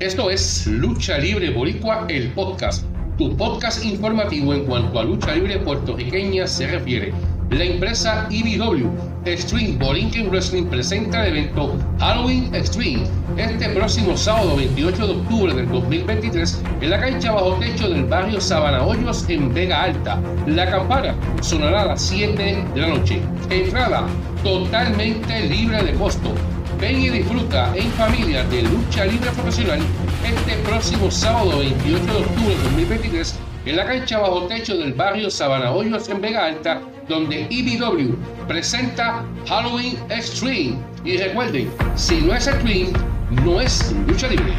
Esto es Lucha Libre Boricua, el podcast, tu podcast informativo en cuanto a lucha libre puertorriqueña se refiere. La empresa EBW Extreme Borinquen Wrestling presenta el evento Halloween Extreme este próximo sábado 28 de octubre del 2023 en la cancha bajo techo del barrio Sabana Hoyos en Vega Alta. La campana sonará a las 7 de la noche. Entrada totalmente libre de costo. Ven y disfruta en familia de lucha libre profesional este próximo sábado 28 de octubre de 2023 en la cancha bajo techo del barrio Sabana Hoyos en Vega Alta, donde EBW presenta Halloween Extreme. Y recuerden, si no es Extreme, no es lucha libre.